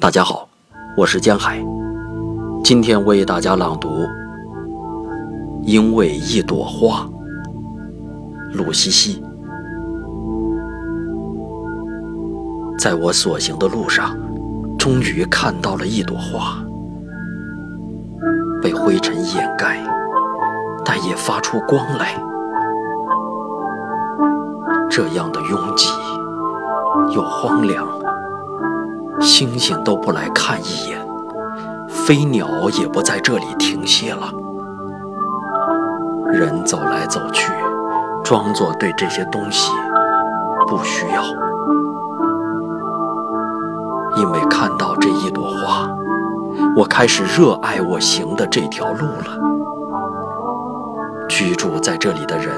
大家好，我是江海，今天为大家朗读《因为一朵花》，鲁西西。在我所行的路上，终于看到了一朵花，被灰尘掩盖，但也发出光来。这样的拥挤又荒凉。星星都不来看一眼，飞鸟也不在这里停歇了。人走来走去，装作对这些东西不需要。因为看到这一朵花，我开始热爱我行的这条路了。居住在这里的人